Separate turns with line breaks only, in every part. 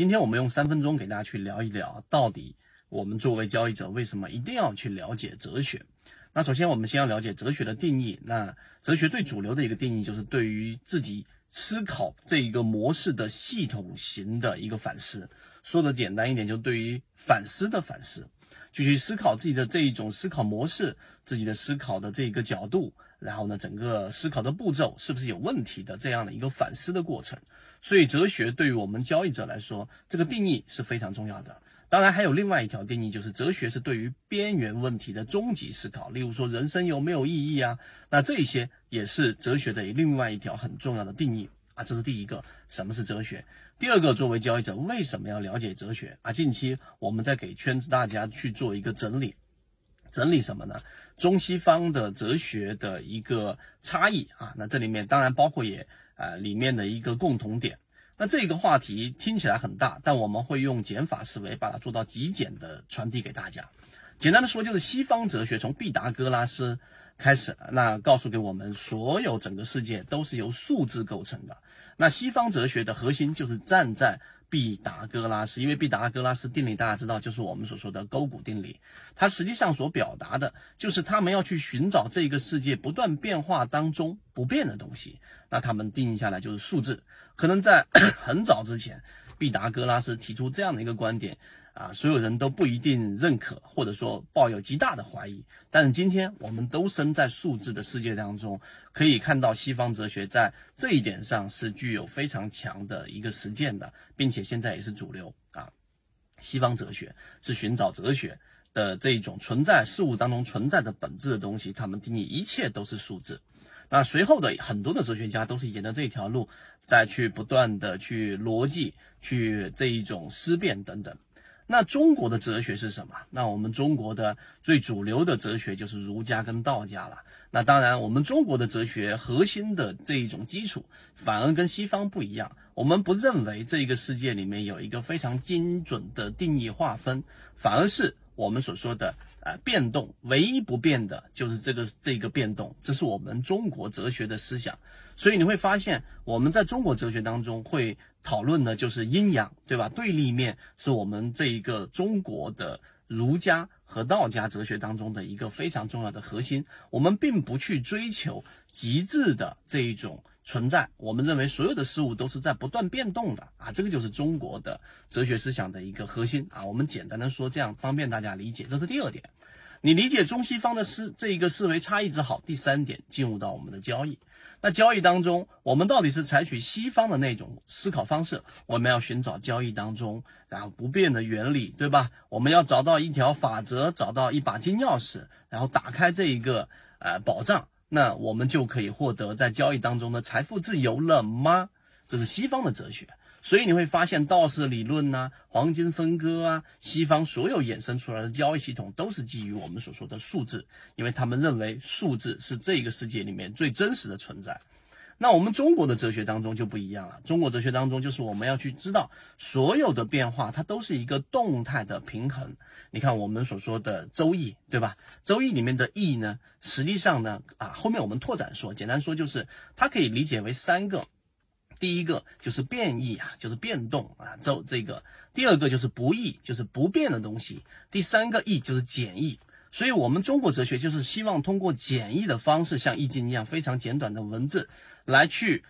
今天我们用三分钟给大家去聊一聊，到底我们作为交易者为什么一定要去了解哲学？那首先我们先要了解哲学的定义。那哲学最主流的一个定义就是对于自己思考这一个模式的系统型的一个反思。说的简单一点，就对于反思的反思，就去思考自己的这一种思考模式，自己的思考的这个角度，然后呢，整个思考的步骤是不是有问题的这样的一个反思的过程。所以，哲学对于我们交易者来说，这个定义是非常重要的。当然，还有另外一条定义，就是哲学是对于边缘问题的终极思考。例如说，人生有没有意义啊？那这些也是哲学的另外一条很重要的定义啊。这是第一个，什么是哲学？第二个，作为交易者，为什么要了解哲学啊？近期我们在给圈子大家去做一个整理，整理什么呢？中西方的哲学的一个差异啊。那这里面当然包括也。呃，里面的一个共同点。那这个话题听起来很大，但我们会用减法思维把它做到极简的传递给大家。简单的说，就是西方哲学从毕达哥拉斯开始，那告诉给我们，所有整个世界都是由数字构成的。那西方哲学的核心就是站在。毕达哥拉斯，因为毕达哥拉斯定理大家知道，就是我们所说的勾股定理。它实际上所表达的就是他们要去寻找这个世界不断变化当中不变的东西。那他们定义下来就是数字。可能在 很早之前，毕达哥拉斯提出这样的一个观点。啊，所有人都不一定认可，或者说抱有极大的怀疑。但是今天我们都生在数字的世界当中，可以看到西方哲学在这一点上是具有非常强的一个实践的，并且现在也是主流啊。西方哲学是寻找哲学的这一种存在事物当中存在的本质的东西，他们定义一切都是数字。那随后的很多的哲学家都是沿着这条路，再去不断的去逻辑，去这一种思辨等等。那中国的哲学是什么？那我们中国的最主流的哲学就是儒家跟道家了。那当然，我们中国的哲学核心的这一种基础，反而跟西方不一样。我们不认为这个世界里面有一个非常精准的定义划分，反而是我们所说的。啊，变动唯一不变的就是这个这个变动，这是我们中国哲学的思想。所以你会发现，我们在中国哲学当中会讨论的就是阴阳，对吧？对立面是我们这一个中国的儒家和道家哲学当中的一个非常重要的核心。我们并不去追求极致的这一种。存在，我们认为所有的事物都是在不断变动的啊，这个就是中国的哲学思想的一个核心啊。我们简单的说，这样方便大家理解。这是第二点，你理解中西方的思这一个思维差异之好。第三点，进入到我们的交易，那交易当中，我们到底是采取西方的那种思考方式？我们要寻找交易当中然后不变的原理，对吧？我们要找到一条法则，找到一把金钥匙，然后打开这一个呃宝藏。那我们就可以获得在交易当中的财富自由了吗？这是西方的哲学，所以你会发现道氏理论呐、黄金分割啊，西方所有衍生出来的交易系统都是基于我们所说的数字，因为他们认为数字是这个世界里面最真实的存在。那我们中国的哲学当中就不一样了。中国哲学当中，就是我们要去知道所有的变化，它都是一个动态的平衡。你看我们所说的《周易》，对吧？《周易》里面的“易”呢，实际上呢，啊，后面我们拓展说，简单说就是它可以理解为三个。第一个就是变异啊，就是变动啊，这这个；第二个就是不易，就是不变的东西；第三个易就是简易。所以，我们中国哲学就是希望通过简易的方式，像《易经》一样非常简短的文字，来去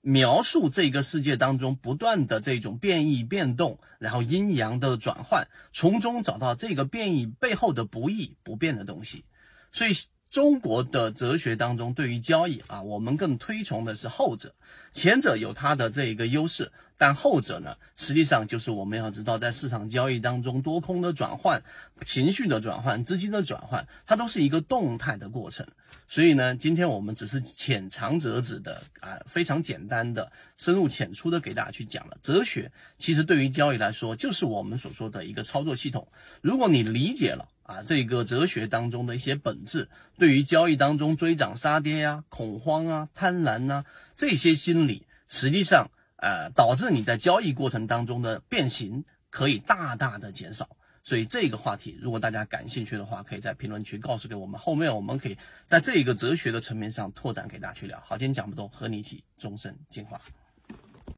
描述这个世界当中不断的这种变异变动，然后阴阳的转换，从中找到这个变异背后的不易不变的东西。所以。中国的哲学当中，对于交易啊，我们更推崇的是后者。前者有它的这一个优势，但后者呢，实际上就是我们要知道，在市场交易当中，多空的转换、情绪的转换、资金的转换，它都是一个动态的过程。所以呢，今天我们只是浅尝辄止的啊，非常简单的、深入浅出的给大家去讲了。哲学其实对于交易来说，就是我们所说的一个操作系统。如果你理解了。啊，这个哲学当中的一些本质，对于交易当中追涨杀跌呀、恐慌啊、贪婪呐这些心理，实际上呃导致你在交易过程当中的变形可以大大的减少。所以这个话题，如果大家感兴趣的话，可以在评论区告诉给我们，后面我们可以在这个哲学的层面上拓展给大家去聊。好，今天讲不多，和你一起终身进化。